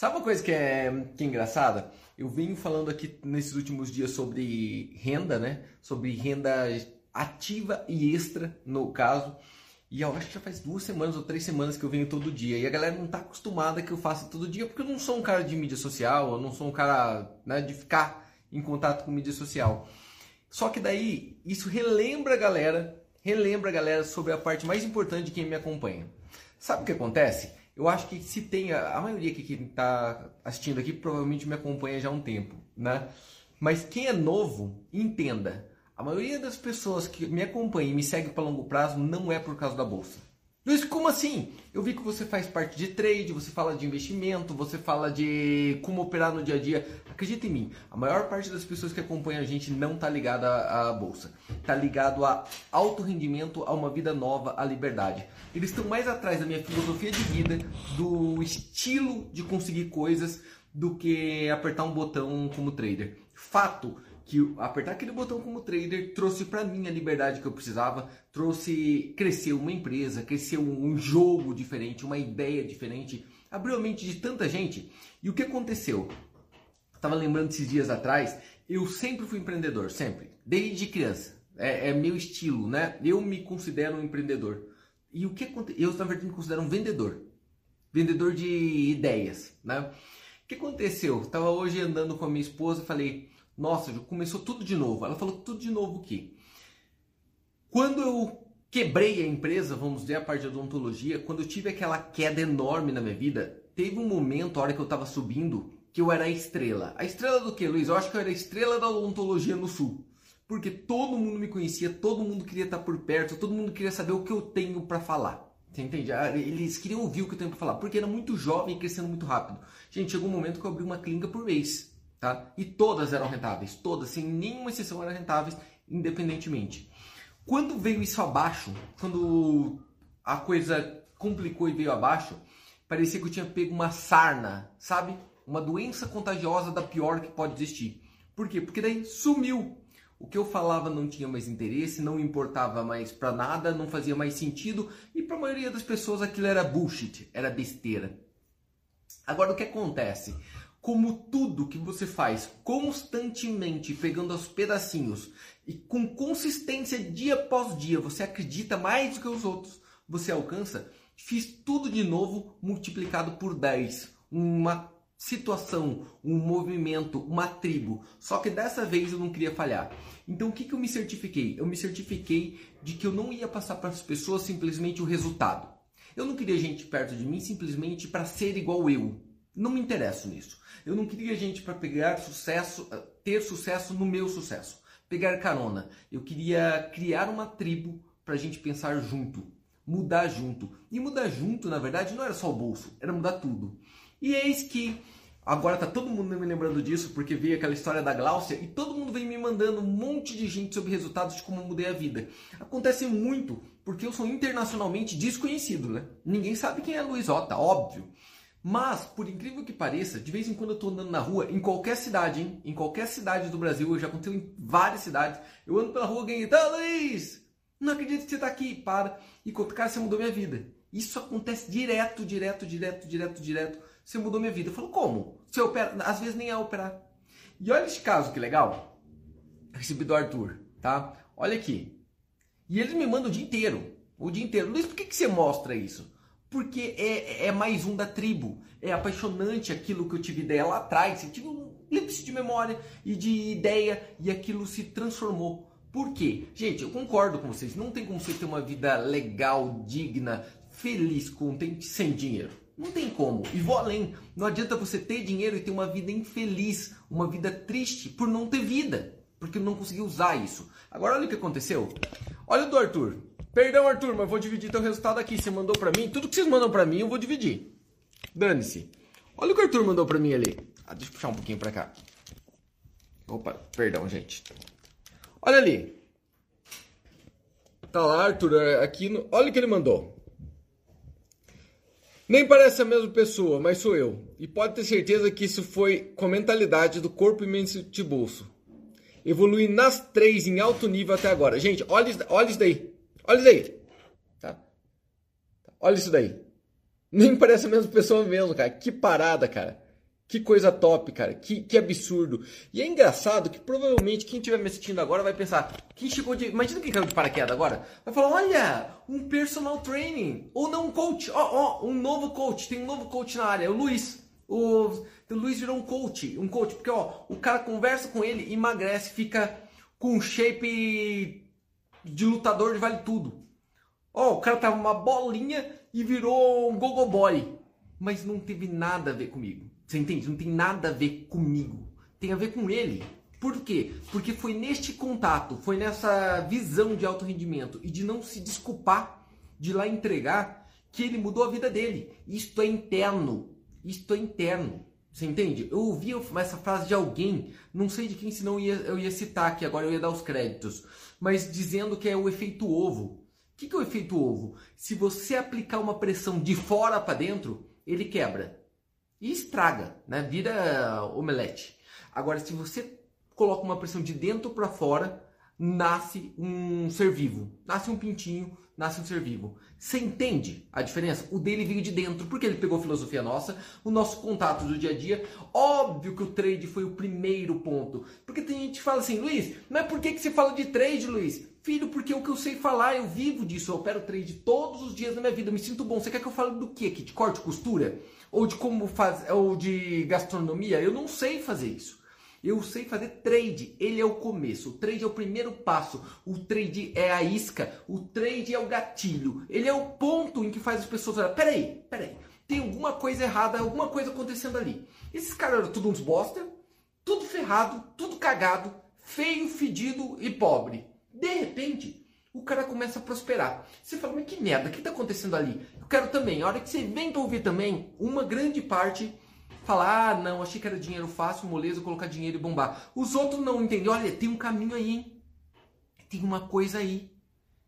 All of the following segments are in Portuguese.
Sabe uma coisa que é, que é engraçada? Eu venho falando aqui nesses últimos dias sobre renda, né? Sobre renda ativa e extra, no caso. E eu acho que já faz duas semanas ou três semanas que eu venho todo dia. E a galera não está acostumada que eu faça todo dia, porque eu não sou um cara de mídia social, eu não sou um cara né, de ficar em contato com mídia social. Só que daí, isso relembra a galera, relembra a galera sobre a parte mais importante de quem me acompanha. Sabe o que acontece? Eu acho que se tem, a maioria que está assistindo aqui provavelmente me acompanha já há um tempo, né? Mas quem é novo, entenda a maioria das pessoas que me acompanham e me seguem para longo prazo não é por causa da bolsa. Luiz, como assim? Eu vi que você faz parte de trade, você fala de investimento, você fala de como operar no dia a dia. Acredita em mim, a maior parte das pessoas que acompanham a gente não está ligada à bolsa. Está ligado a alto rendimento, a uma vida nova, à liberdade. Eles estão mais atrás da minha filosofia de vida, do estilo de conseguir coisas, do que apertar um botão como trader. Fato, que apertar aquele botão como trader trouxe para mim a liberdade que eu precisava, trouxe crescer uma empresa, crescer um, jogo diferente, uma ideia diferente, abriu a mente de tanta gente. E o que aconteceu? Estava lembrando esses dias atrás, eu sempre fui empreendedor, sempre, desde criança. É, é meu estilo, né? Eu me considero um empreendedor. E o que aconteceu? Eu, na verdade, me considero um vendedor. Vendedor de ideias, né? O que aconteceu? Estava hoje andando com a minha esposa falei, nossa, começou tudo de novo. Ela falou tudo de novo o quê? Quando eu quebrei a empresa, vamos dizer, a parte de odontologia, quando eu tive aquela queda enorme na minha vida, teve um momento, a hora que eu estava subindo, que eu era a estrela. A estrela do que, Luiz? Eu acho que eu era a estrela da odontologia no sul. Porque todo mundo me conhecia, todo mundo queria estar por perto, todo mundo queria saber o que eu tenho para falar. Você entende? Ah, eles queriam ouvir o que eu tenho para falar, porque era muito jovem e crescendo muito rápido. Gente, chegou um momento que eu abri uma clínica por mês. Tá? E todas eram rentáveis, todas, sem nenhuma exceção eram rentáveis, independentemente. Quando veio isso abaixo, quando a coisa complicou e veio abaixo, parecia que eu tinha pego uma sarna, sabe? Uma doença contagiosa da pior que pode existir. Por quê? Porque daí sumiu. O que eu falava não tinha mais interesse, não importava mais para nada, não fazia mais sentido e para a maioria das pessoas aquilo era bullshit, era besteira. Agora o que acontece? Como tudo que você faz constantemente, pegando aos pedacinhos e com consistência dia após dia, você acredita mais do que os outros, você alcança, fiz tudo de novo multiplicado por 10. Uma situação, um movimento, uma tribo. Só que dessa vez eu não queria falhar. Então o que, que eu me certifiquei? Eu me certifiquei de que eu não ia passar para as pessoas simplesmente o resultado. Eu não queria gente perto de mim simplesmente para ser igual eu. Não me interesso nisso. Eu não queria gente para pegar sucesso, eh, ter sucesso no meu sucesso, pegar carona. Eu queria criar uma tribo para a gente pensar junto, mudar junto. E mudar junto, na verdade, não era só o bolso, era mudar tudo. E eis que agora tá todo mundo me lembrando disso porque veio aquela história da Gláucia e todo mundo vem me mandando um monte de gente sobre resultados de como mudei a vida. Acontece muito porque eu sou internacionalmente desconhecido, né? Ninguém sabe quem é Luiz Ota, óbvio. Mas, por incrível que pareça, de vez em quando eu estou andando na rua, em qualquer cidade, hein? Em qualquer cidade do Brasil, eu já aconteceu em várias cidades, eu ando pela rua ganhando, tá Luiz! Não acredito que você está aqui, para. E cara, você mudou minha vida. Isso acontece direto, direto, direto, direto, direto. Você mudou minha vida. Eu falo, como? Você opera, às vezes nem é operar. E olha esse caso, que legal. Recebi do Arthur, tá? Olha aqui. E eles me mandam o dia inteiro. O dia inteiro. Luiz, por que, que você mostra isso? Porque é, é mais um da tribo. É apaixonante aquilo que eu tive ideia lá atrás. Eu tive um eclipse de memória e de ideia e aquilo se transformou. Por quê? Gente, eu concordo com vocês. Não tem como você ter uma vida legal, digna, feliz, contente sem dinheiro. Não tem como. E vou além. Não adianta você ter dinheiro e ter uma vida infeliz, uma vida triste por não ter vida, porque não conseguiu usar isso. Agora olha o que aconteceu. Olha o do Arthur. Perdão, Arthur, mas vou dividir teu resultado aqui. Você mandou para mim, tudo que vocês mandam para mim eu vou dividir. Dane-se. Olha o que o Arthur mandou para mim ali. Ah, deixa eu puxar um pouquinho para cá. Opa, perdão, gente. Olha ali. Tá lá, Arthur, é, aqui no... Olha o que ele mandou. Nem parece a mesma pessoa, mas sou eu. E pode ter certeza que isso foi com a mentalidade do corpo e mente de bolso. Evolui nas três em alto nível até agora. Gente, olha, olha isso daí. Olha isso daí. Tá? Olha isso daí. Nem parece a mesma pessoa mesmo, cara. Que parada, cara. Que coisa top, cara. Que, que absurdo. E é engraçado que provavelmente quem estiver me assistindo agora vai pensar: quem chegou de. Imagina quem caiu de paraquedas agora. Vai falar: olha, um personal training. Ou não um coach. Ó, oh, oh, um novo coach. Tem um novo coach na área. É o Luiz. O, o Luiz virou um coach. Um coach. Porque, ó, o cara conversa com ele, emagrece, fica com shape de lutador de vale tudo. Ó, o cara tava uma bolinha e virou um gogo boy. Mas não teve nada a ver comigo. Você entende? Não tem nada a ver comigo. Tem a ver com ele. Por quê? Porque foi neste contato, foi nessa visão de alto rendimento e de não se desculpar de lá entregar que ele mudou a vida dele. Isto é interno. Isto é interno. Você entende? Eu ouvi essa frase de alguém, não sei de quem, senão eu ia, eu ia citar aqui, agora eu ia dar os créditos, mas dizendo que é o efeito ovo. O que, que é o efeito ovo? Se você aplicar uma pressão de fora para dentro, ele quebra e estraga, né? Vira omelete. Agora, se você coloca uma pressão de dentro para fora, nasce um ser vivo, nasce um pintinho, nasce um ser vivo. Você entende a diferença? O dele veio de dentro, porque ele pegou a filosofia nossa, o nosso contato do dia a dia. Óbvio que o trade foi o primeiro ponto. Porque tem gente que fala assim, Luiz, mas por que, que você fala de trade, Luiz? Filho, porque é o que eu sei falar, eu vivo disso, eu opero trade todos os dias da minha vida, me sinto bom. Você quer que eu fale do que aqui? De corte, costura? Ou de como faz, ou de gastronomia? Eu não sei fazer isso. Eu sei fazer trade, ele é o começo. O trade é o primeiro passo. O trade é a isca. O trade é o gatilho. Ele é o ponto em que faz as pessoas olhar. Peraí, peraí. Tem alguma coisa errada, alguma coisa acontecendo ali. Esses caras eram tudo uns bosta, tudo ferrado, tudo cagado, feio, fedido e pobre. De repente, o cara começa a prosperar. Você fala, mas que merda, o que está acontecendo ali? Eu quero também. A hora que você vem ouvir também, uma grande parte falar, ah, não, achei que era dinheiro fácil, moleza, colocar dinheiro e bombar. Os outros não entendem. Olha, tem um caminho aí, hein? Tem uma coisa aí.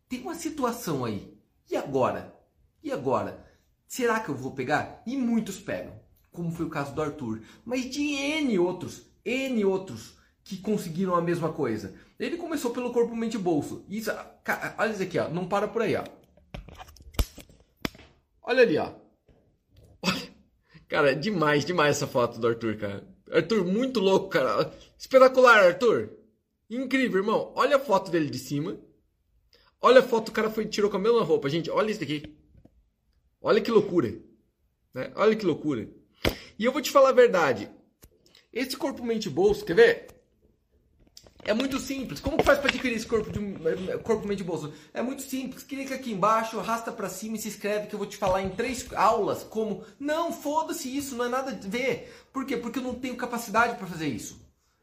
Tem uma situação aí. E agora? E agora? Será que eu vou pegar? E muitos pegam, como foi o caso do Arthur. Mas de N outros, N outros que conseguiram a mesma coisa. Ele começou pelo corpo, mente e bolso. Isso, olha isso aqui, ó. Não para por aí, ó. Olha ali, ó. Cara, demais, demais essa foto do Arthur, cara. Arthur, muito louco, cara. Espetacular, Arthur. Incrível, irmão. Olha a foto dele de cima. Olha a foto, o cara foi tirou com a mesma roupa. Gente, olha isso daqui. Olha que loucura. Né? Olha que loucura. E eu vou te falar a verdade. Esse corpo mente bolso, quer ver? É muito simples. Como que faz para adquirir esse corpo de corpo mente bolso? É muito simples. Clica aqui embaixo, arrasta para cima e se inscreve que eu vou te falar em três aulas como não foda-se isso, não é nada a ver. Por quê? Porque eu não tenho capacidade para fazer isso.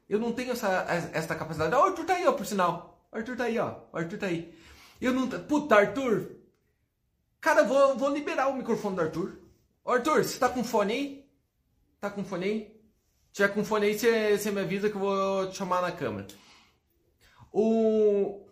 Eu não tenho essa capacidade. o Arthur tá aí, ó, por sinal. O Arthur tá aí, ó. O Arthur tá aí. Eu não Puta, Arthur. Cara, vou vou liberar o microfone do Arthur. Arthur, você tá com fone aí? Tá com fone aí? Se tiver com fone aí, você, você me avisa que eu vou te chamar na câmera. O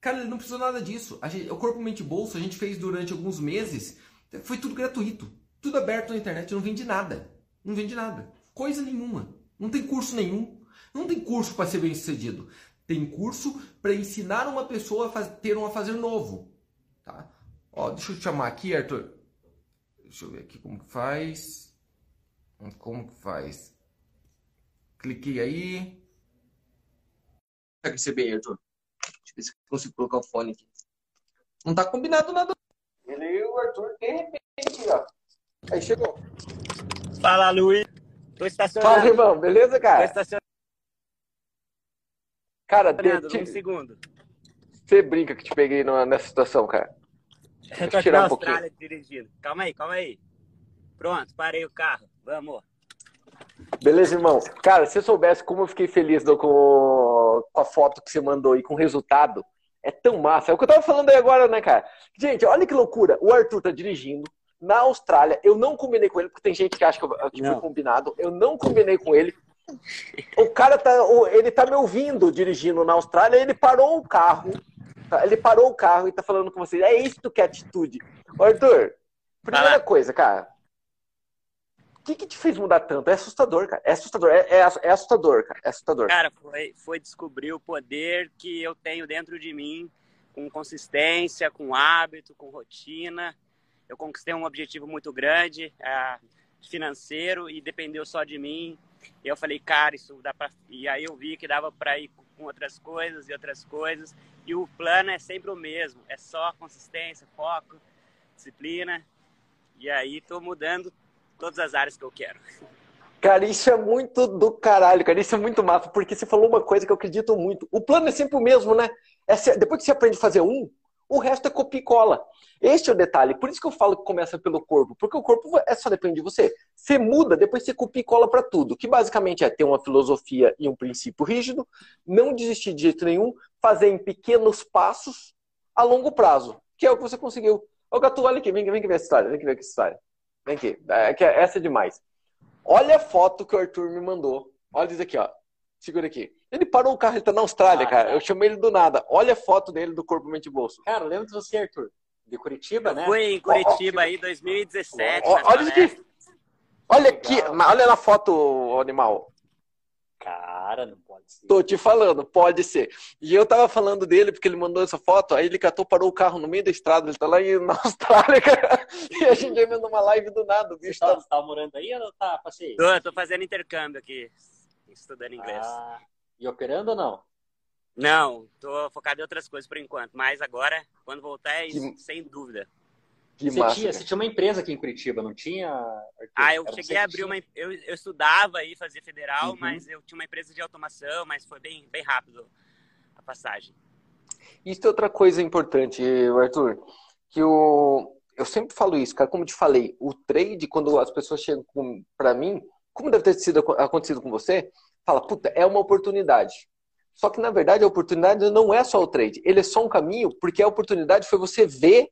cara ele não precisou nada disso. Gente, o Corpo Mente Bolso a gente fez durante alguns meses. Foi tudo gratuito, tudo aberto na internet. Não vende nada, não vende nada, coisa nenhuma. Não tem curso nenhum. Não tem curso para ser bem sucedido. Tem curso para ensinar uma pessoa a ter um a fazer novo. Tá? Ó, deixa eu te chamar aqui, Arthur. Deixa eu ver aqui como que faz. Como que faz? Cliquei aí consegue receber Arthur? Deixa eu ver se eu consigo colocar o fone aqui. Não tá combinado nada. Ele e o Arthur, de repente, ó. Aí chegou. Fala, Luiz. Tô estacionando. Fala, irmão. Beleza, cara? Tô estacionando. Cara, te... um segundo. Você brinca que te peguei nessa situação, cara. Eu tô aqui na um Austrália pouquinho. dirigindo. Calma aí, calma aí. Pronto, parei o carro. Vamos. Beleza, irmão. Cara, se eu soubesse como eu fiquei feliz do, com, com a foto que você mandou e com o resultado, é tão massa. É o que eu tava falando aí agora, né, cara? Gente, olha que loucura. O Arthur tá dirigindo na Austrália. Eu não combinei com ele, porque tem gente que acha que, eu, que foi combinado. Eu não combinei com ele. O cara tá, ele tá me ouvindo dirigindo na Austrália. Ele parou o carro. Tá? Ele parou o carro e tá falando com você. É isso que é atitude. Arthur, primeira coisa, cara que, que te fez mudar tanto? É assustador, cara. É assustador. É, é, é, assustador, cara. É assustador. Cara, foi, foi descobrir o poder que eu tenho dentro de mim, com consistência, com hábito, com rotina. Eu conquistei um objetivo muito grande. É, financeiro e dependeu só de mim. Eu falei, cara, isso dá para. E aí eu vi que dava para ir com outras coisas e outras coisas. E o plano é sempre o mesmo, é só consistência, foco, disciplina. E aí tô mudando todas as áreas que eu quero. Cara, isso é muito do caralho, cara. Isso é muito massa, porque você falou uma coisa que eu acredito muito. O plano é sempre o mesmo, né? É, depois que você aprende a fazer um, o resto é copia e cola. Este é o detalhe. Por isso que eu falo que começa pelo corpo. Porque o corpo é só depende de você. Você muda, depois você copia e cola para tudo. Que basicamente é ter uma filosofia e um princípio rígido, não desistir de jeito nenhum, fazer em pequenos passos a longo prazo. Que é o que você conseguiu. Ô, Gato, olha aqui, vem, vem aqui ver essa história. Vem aqui ver essa história. Vem aqui. É, essa é demais. Olha a foto que o Arthur me mandou. Olha isso aqui, ó. Segura aqui. Ele parou o carro, ele tá na Austrália, ah, cara. Eu chamei ele do nada. Olha a foto dele do Corpo Mente Bolso. Cara, lembra de você, Arthur? De Curitiba, eu né? Fui em Curitiba oh, aí, 2017. Oh, olha isso aqui. Olha aqui. Olha na foto, animal. Cara, não pode ser. Tô te falando, pode ser. E eu tava falando dele porque ele mandou essa foto, aí ele catou, parou o carro no meio da estrada, ele tá lá na Austrália, cara. E a gente vendo uma live do nada, o bicho tá... Você tá morando aí ou tá passeio? Tô, tô fazendo intercâmbio aqui, estudando inglês. Ah, e operando ou não? Não, tô focado em outras coisas por enquanto, mas agora, quando voltar, é isso, que... sem dúvida. Que você, massa, tinha, você tinha uma empresa aqui em Curitiba, não tinha? Arthur? Ah, eu Era cheguei a abrir uma. Eu, eu estudava aí, fazia federal, uhum. mas eu tinha uma empresa de automação, mas foi bem, bem rápido a passagem. Isso é outra coisa importante, Arthur, que o, eu sempre falo isso, cara, como eu te falei, o trade, quando as pessoas chegam para mim, como deve ter sido acontecido com você, fala, puta, é uma oportunidade. Só que, na verdade, a oportunidade não é só o trade, ele é só um caminho, porque a oportunidade foi você ver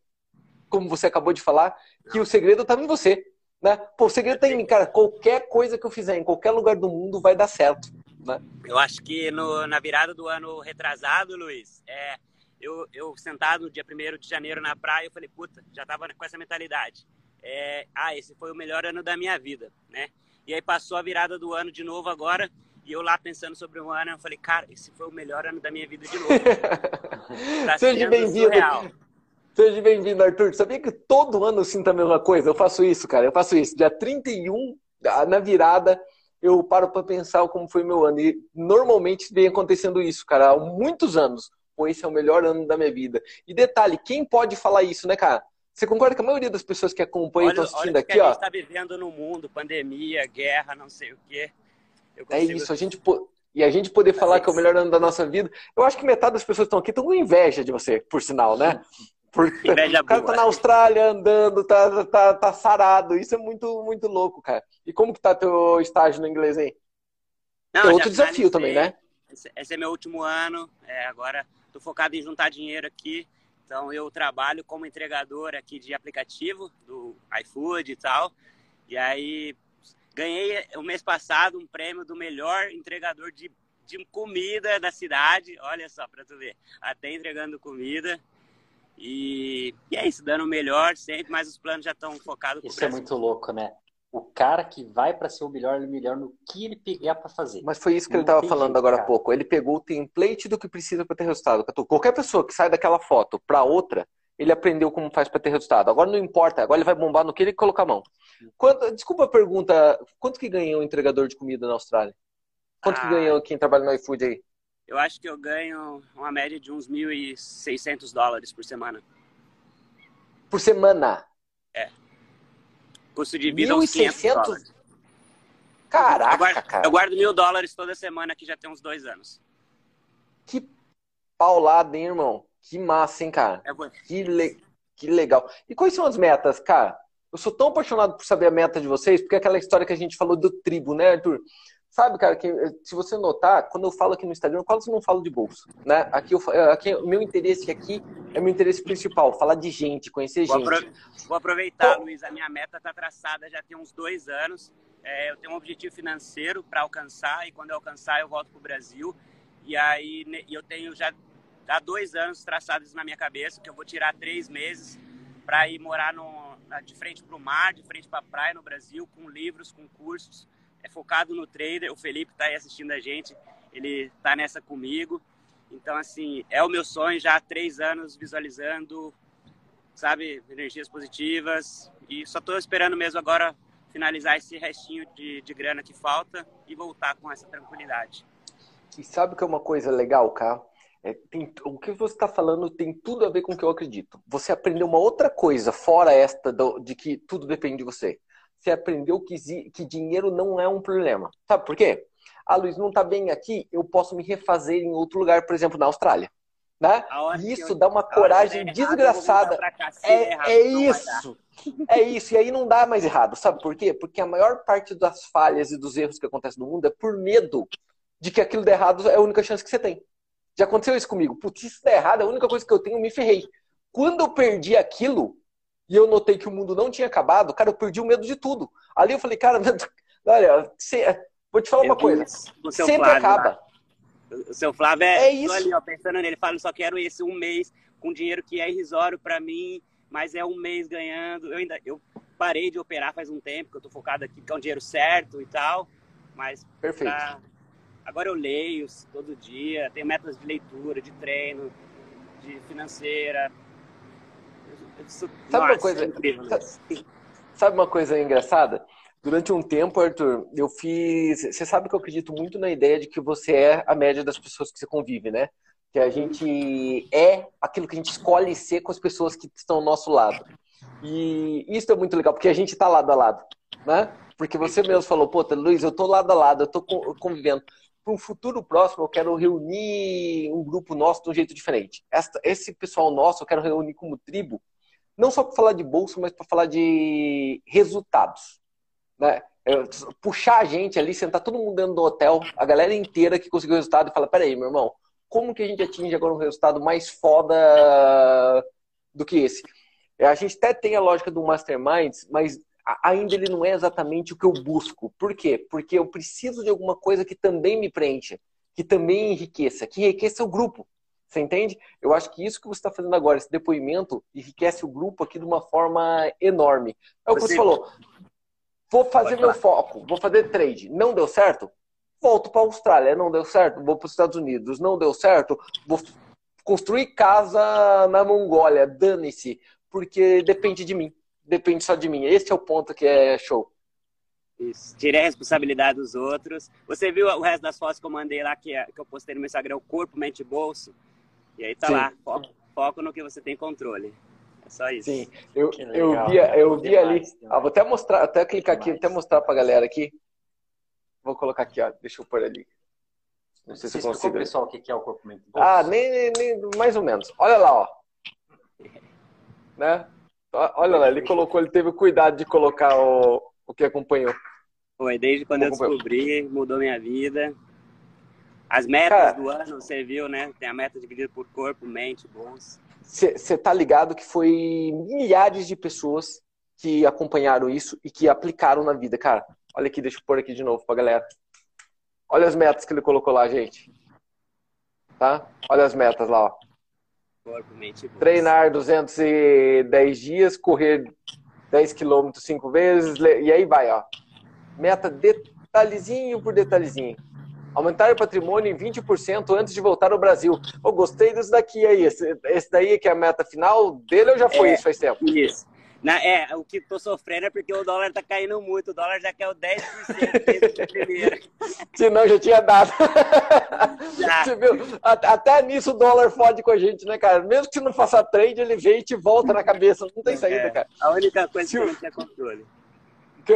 como você acabou de falar, que o segredo estava em você. Né? Pô, o segredo está em mim, cara. Qualquer coisa que eu fizer em qualquer lugar do mundo vai dar certo. Né? Eu acho que no, na virada do ano retrasado, Luiz, é, eu, eu sentado no dia 1 de janeiro na praia, eu falei, puta, já tava com essa mentalidade. É, ah, esse foi o melhor ano da minha vida, né? E aí passou a virada do ano de novo agora, e eu lá pensando sobre o ano, eu falei, cara, esse foi o melhor ano da minha vida de novo. tá Seja bem-vindo. Seja bem-vindo, Arthur. Sabia que todo ano eu sinto a mesma coisa? Eu faço isso, cara. Eu faço isso. Dia 31, na virada, eu paro para pensar como foi meu ano. E normalmente vem acontecendo isso, cara, há muitos anos. Pô, esse é o melhor ano da minha vida. E detalhe, quem pode falar isso, né, cara? Você concorda que a maioria das pessoas que acompanham estão assistindo olha aqui, ó. A gente está vivendo no mundo, pandemia, guerra, não sei o quê. É isso, a gente e a gente poder falar que é o melhor ano da nossa vida. Eu acho que metade das pessoas que estão aqui estão com inveja de você, por sinal, né? Porque o cara tá na Austrália andando, tá, tá, tá sarado. Isso é muito, muito louco, cara. E como que tá teu estágio no inglês aí? Não, Tem outro desafio também, né? Esse é meu último ano. É, agora tô focado em juntar dinheiro aqui. Então eu trabalho como entregador aqui de aplicativo do iFood e tal. E aí ganhei o mês passado um prêmio do melhor entregador de, de comida da cidade. Olha só, para tu ver. Até entregando comida. E, e é isso, dando o melhor sempre, mas os planos já estão focados Isso é muito louco, né? O cara que vai para ser o melhor, ele é melhor no que ele pegar para fazer. Mas foi isso que Não ele estava falando jeito, agora há pouco. Ele pegou o template do que precisa para ter resultado. Qualquer pessoa que sai daquela foto para outra, ele aprendeu como faz para ter resultado. Agora não importa, agora ele vai bombar no que ele colocar a mão. Quanto, desculpa a pergunta, quanto que ganhou um entregador de comida na Austrália? Quanto ah, que ganhou quem trabalha no iFood aí? Eu acho que eu ganho uma média de uns 1.600 dólares por semana. Por semana? É. Custo de vida 1.600? Caraca, eu guardo, cara. Eu guardo mil dólares toda semana que já tem uns dois anos. Que paulada, hein, irmão? Que massa, hein, cara? É que, le... que legal. E quais são as metas, cara? Eu sou tão apaixonado por saber a meta de vocês, porque é aquela história que a gente falou do tribo, né, Arthur? Sabe, cara, que eh, se você notar, quando eu falo aqui no Instagram, eu quase não falo de bolsa, né? Aqui, eu, eh, aqui o meu interesse aqui é meu interesse principal, falar de gente, conhecer vou gente. vou aproveitar, Pô. Luiz, a minha meta está traçada já tem uns dois anos. É, eu tenho um objetivo financeiro para alcançar e quando eu alcançar eu volto para o Brasil. E aí eu tenho já há dois anos traçados na minha cabeça que eu vou tirar três meses para ir morar no, de frente para o mar, de frente para a praia no Brasil, com livros, com cursos é focado no trader. O Felipe está aí assistindo a gente, ele está nessa comigo. Então, assim, é o meu sonho já há três anos visualizando, sabe, energias positivas. E só estou esperando mesmo agora finalizar esse restinho de, de grana que falta e voltar com essa tranquilidade. E sabe que é uma coisa legal, cara? É, tem, o que você está falando tem tudo a ver com o que eu acredito. Você aprendeu uma outra coisa, fora esta do, de que tudo depende de você. Você aprendeu que, que dinheiro não é um problema. Sabe por quê? Ah, Luiz, não está bem aqui, eu posso me refazer em outro lugar, por exemplo, na Austrália. Né? E isso dá uma coragem desgraçada. é, é isso. É isso. E aí não dá mais errado. Sabe por quê? Porque a maior parte das falhas e dos erros que acontecem no mundo é por medo de que aquilo dê errado é a única chance que você tem. Já aconteceu isso comigo. Putz, isso der errado, é a única coisa que eu tenho, eu me ferrei. Quando eu perdi aquilo, e eu notei que o mundo não tinha acabado, cara, eu perdi o medo de tudo. Ali eu falei, cara, olha, vou te falar eu uma coisa. Sempre Flávio, acaba. Lá. O seu Flávio é, é isso. ali, ó, pensando nele, fala, só quero esse um mês com dinheiro que é irrisório para mim, mas é um mês ganhando. Eu ainda eu parei de operar faz um tempo, que eu tô focado aqui, que é um dinheiro certo e tal, mas Perfeito. Pra Agora eu leio todo dia, tenho metas de leitura, de treino, de financeira. Sabe uma coisa? É incrível, sabe, sabe uma coisa engraçada? Durante um tempo, Arthur, eu fiz. Você sabe que eu acredito muito na ideia de que você é a média das pessoas que você convive, né? Que a gente é aquilo que a gente escolhe ser com as pessoas que estão ao nosso lado. E isso é muito legal, porque a gente está lado a lado, né? Porque você mesmo falou, pô, Luiz, eu tô lado a lado, eu tô convivendo para um futuro próximo, eu quero reunir um grupo nosso de um jeito diferente. Esse pessoal nosso eu quero reunir como tribo, não só para falar de bolsa, mas para falar de resultados. Né? Puxar a gente ali, sentar todo mundo dentro do hotel, a galera inteira que conseguiu o resultado e falar: peraí, meu irmão, como que a gente atinge agora um resultado mais foda do que esse? É, a gente até tem a lógica do Mastermind, mas ainda ele não é exatamente o que eu busco. Por quê? Porque eu preciso de alguma coisa que também me preencha, que também enriqueça, que enriqueça o grupo. Você entende? Eu acho que isso que você está fazendo agora, esse depoimento, enriquece o grupo aqui de uma forma enorme. É o que você falou. Vou fazer meu foco, vou fazer trade. Não deu certo? Volto para a Austrália. Não deu certo? Vou para os Estados Unidos. Não deu certo? Vou construir casa na Mongólia. Dane-se, porque depende de mim depende só de mim. Esse é o ponto que é show. Isso. Tirei a responsabilidade dos outros. Você viu o resto das fotos que eu mandei lá, que, é, que eu postei no meu Instagram, o corpo, mente e bolso? E aí tá Sim. lá, foco, foco, no que você tem controle. É só isso. Sim, eu, eu vi, eu vi ali. Ah, vou até mostrar, até clicar aqui, até mostrar pra galera aqui. Vou colocar aqui, ó. Deixa eu pôr ali. Não sei Você se eu consigo. pessoal o que é o corpo mente bolso? Ah, nem, nem, mais ou menos. Olha lá, ó. Né? Olha lá, ele colocou, ele teve o cuidado de colocar o, o que acompanhou. Foi, desde quando eu descobri, mudou minha vida. As metas Cara, do ano, você viu, né? Tem a meta dividida por corpo, mente, bolsa. Você tá ligado que foi milhares de pessoas que acompanharam isso e que aplicaram na vida, cara. Olha aqui, deixa eu pôr aqui de novo pra galera. Olha as metas que ele colocou lá, gente. Tá? Olha as metas lá, ó. Corpo, mente, Treinar 210 dias, correr 10 quilômetros cinco vezes, e aí vai, ó. Meta detalhezinho por detalhezinho. Aumentar o patrimônio em 20% antes de voltar ao Brasil. Eu gostei disso daqui aí. Esse, esse daí que é a meta final dele ou já foi é, isso faz tempo? Isso. Na, é, o que tô sofrendo é porque o dólar tá caindo muito. O dólar já quer o 10% desde primeiro. Senão já tinha dado. Já. Até nisso o dólar fode com a gente, né, cara? Mesmo que você não faça trade, ele vem e te volta na cabeça. Não tem saída, é, cara. A única coisa se que não tem controle.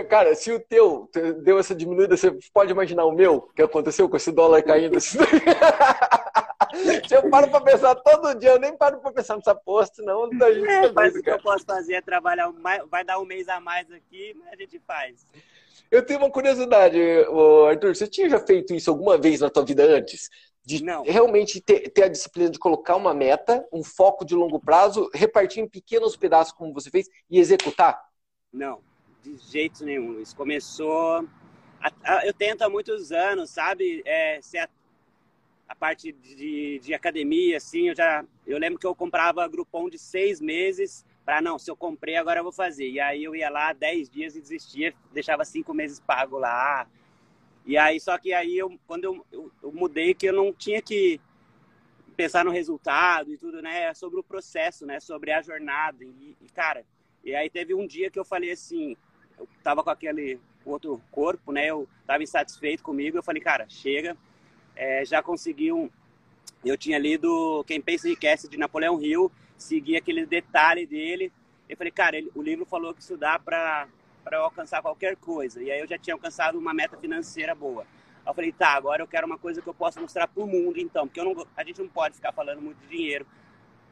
Cara, se o teu deu essa diminuída, você pode imaginar o meu, que aconteceu com esse dólar caindo. se eu paro pra pensar todo dia, eu nem paro pra pensar nessa posta, não. não gente é, mas o que eu posso fazer é trabalhar, vai dar um mês a mais aqui, mas a gente faz. Eu tenho uma curiosidade, Arthur, você tinha já feito isso alguma vez na tua vida antes? De não. realmente ter, ter a disciplina de colocar uma meta, um foco de longo prazo, repartir em pequenos pedaços como você fez e executar? Não de jeito nenhum. Isso começou. A, a, eu tento há muitos anos, sabe? É, ser a, a parte de, de, academia, assim, eu já. Eu lembro que eu comprava grupom de seis meses para não, se eu comprei, agora eu vou fazer. E aí eu ia lá dez dias e desistia, deixava cinco meses pago lá. E aí, só que aí eu, quando eu, eu, eu mudei, que eu não tinha que pensar no resultado e tudo, né? É sobre o processo, né? Sobre a jornada. E, e, cara, e aí teve um dia que eu falei assim, eu tava com aquele outro corpo, né? Eu tava insatisfeito comigo. Eu falei, cara, chega. É, já consegui um. Eu tinha lido Quem Pensa Enriquece de Napoleão Hill, segui aquele detalhe dele. Eu falei, cara, ele, o livro falou que isso dá para para alcançar qualquer coisa. E aí eu já tinha alcançado uma meta financeira boa. Eu falei, tá, agora eu quero uma coisa que eu possa mostrar para o mundo, então, porque não, a gente não pode ficar falando muito de dinheiro.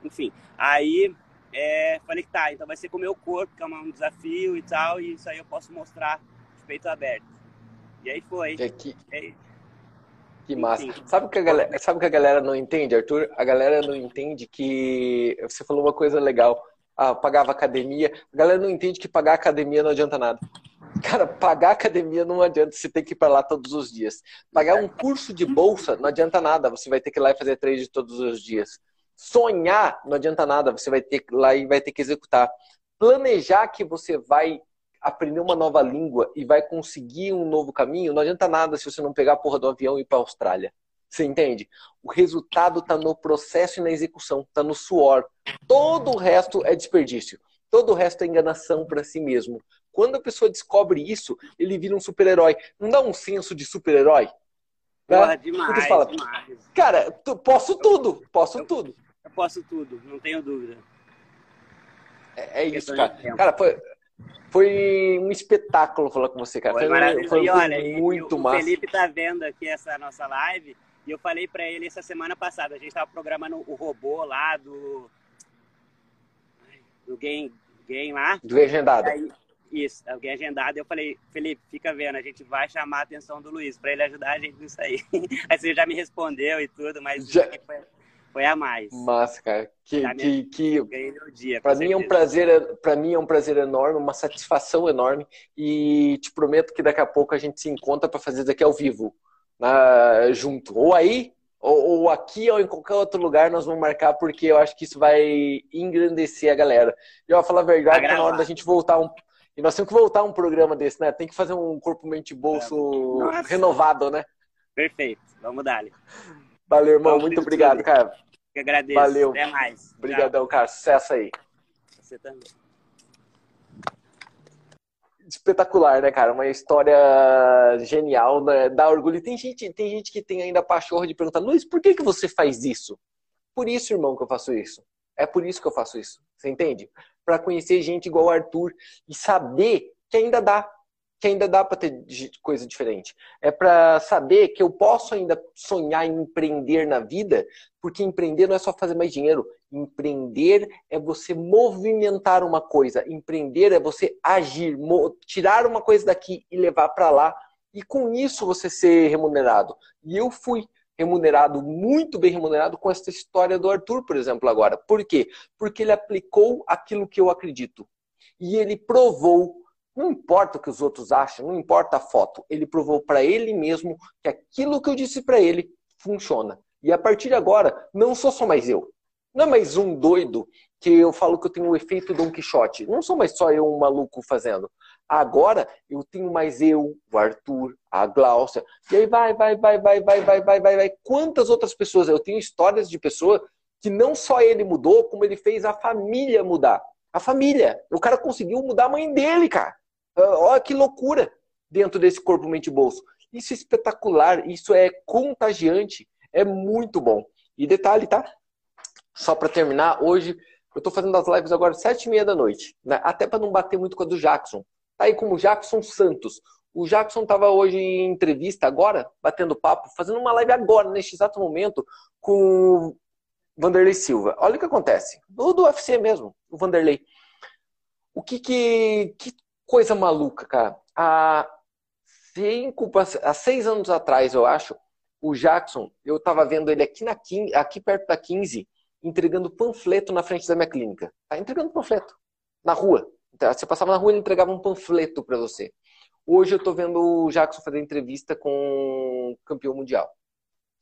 Enfim, aí é, falei, tá, então vai ser com o meu corpo, que é um desafio e tal, e isso aí eu posso mostrar de peito aberto. E aí foi. É que, que massa. Sabe o que, a galera, sabe que a galera não entende, Arthur? A galera não entende que. Você falou uma coisa legal ah, pagava academia. A galera não entende que pagar academia não adianta nada. Cara, pagar academia não adianta, você tem que ir para lá todos os dias. Pagar um curso de bolsa não adianta nada, você vai ter que ir lá e fazer trade todos os dias. Sonhar não adianta nada, você vai ter que ir lá e vai ter que executar. Planejar que você vai aprender uma nova língua e vai conseguir um novo caminho, não adianta nada se você não pegar a porra do avião e ir para a Austrália. Você entende? O resultado está no processo e na execução, está no suor. Todo o resto é desperdício. Todo o resto é enganação para si mesmo. Quando a pessoa descobre isso, ele vira um super-herói. Não dá um senso de super-herói? Né? Porra, demais, fala, demais. Cara, posso tudo, posso tudo. Eu posso tudo, não tenho dúvida. É, é isso, cara. Cara, foi, foi um espetáculo falar com você, cara. Foi, foi, foi, e olha, muito massa. O Felipe tá vendo aqui essa nossa live e eu falei para ele essa semana passada, a gente estava programando o robô lá do. Do game, game lá. Do agendado. Aí, isso, alguém agendado. Eu falei, Felipe, fica vendo, a gente vai chamar a atenção do Luiz para ele ajudar a gente nisso aí. aí você já me respondeu e tudo, mas já... foi, foi a mais. Massa, cara. Que, que, que... dia. Para mim é um prazer, para mim é um prazer enorme, uma satisfação enorme e te prometo que daqui a pouco a gente se encontra para fazer isso aqui ao vivo na, junto. Ou aí, ou, ou, aqui, ou em qualquer outro lugar, nós vamos marcar, porque eu acho que isso vai engrandecer a galera. E eu vou falar a verdade, tá na hora da gente voltar um. E nós temos que voltar um programa desse, né? Tem que fazer um corpo, mente, bolso Nossa. renovado, né? Perfeito. Vamos dar. Valeu, irmão. Vamos Muito obrigado, tudo. cara. Eu agradeço. Valeu. Até mais. Obrigadão, cara. Sucesso aí. Você também espetacular, né, cara? Uma história genial, né? dá orgulho. Tem gente, tem gente que tem ainda a pachorra de perguntar, Luiz, por que, que você faz isso? Por isso, irmão, que eu faço isso. É por isso que eu faço isso. Você entende? Para conhecer gente igual o Arthur e saber que ainda dá que ainda dá para ter coisa diferente. É para saber que eu posso ainda sonhar em empreender na vida, porque empreender não é só fazer mais dinheiro. Empreender é você movimentar uma coisa. Empreender é você agir, tirar uma coisa daqui e levar para lá. E com isso você ser remunerado. E eu fui remunerado, muito bem remunerado com essa história do Arthur, por exemplo, agora. Por quê? Porque ele aplicou aquilo que eu acredito. E ele provou não importa o que os outros acham, não importa a foto. Ele provou para ele mesmo que aquilo que eu disse para ele funciona. E a partir de agora, não sou só mais eu. Não é mais um doido que eu falo que eu tenho o efeito Don Quixote. Não sou mais só eu um maluco fazendo. Agora eu tenho mais eu, o Arthur, a Glaucia. E aí vai, vai, vai, vai, vai, vai, vai, vai, vai. Quantas outras pessoas? Eu tenho histórias de pessoas que não só ele mudou, como ele fez a família mudar. A família. O cara conseguiu mudar a mãe dele, cara. Ah, olha que loucura dentro desse corpo, mente bolso. Isso é espetacular, isso é contagiante, é muito bom. E detalhe, tá? Só para terminar, hoje eu estou fazendo as lives agora sete e meia da noite, né? até para não bater muito com a do Jackson. Tá aí como Jackson Santos. O Jackson estava hoje em entrevista agora, batendo papo, fazendo uma live agora, neste exato momento, com o Vanderlei Silva. Olha o que acontece. Do, do UFC mesmo, o Vanderlei. O que, que, que coisa maluca, cara. Há cinco, há seis anos atrás, eu acho, o Jackson, eu tava vendo ele aqui, na, aqui perto da 15, entregando panfleto na frente da minha clínica. Tá entregando panfleto. Na rua. Então, você passava na rua ele entregava um panfleto para você. Hoje eu tô vendo o Jackson fazer entrevista com o campeão mundial.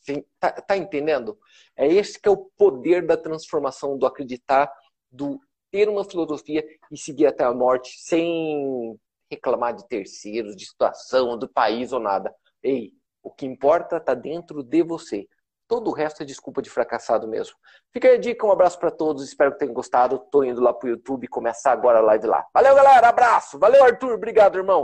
Sim, tá, tá entendendo? É esse que é o poder da transformação, do acreditar, do ter uma filosofia e seguir até a morte sem reclamar de terceiros, de situação, do país ou nada. Ei, o que importa está dentro de você. Todo o resto é desculpa de fracassado mesmo. Fica aí a dica, um abraço para todos, espero que tenham gostado. Tô indo lá pro YouTube começar agora a live lá. Valeu, galera, abraço. Valeu, Arthur, obrigado, irmão.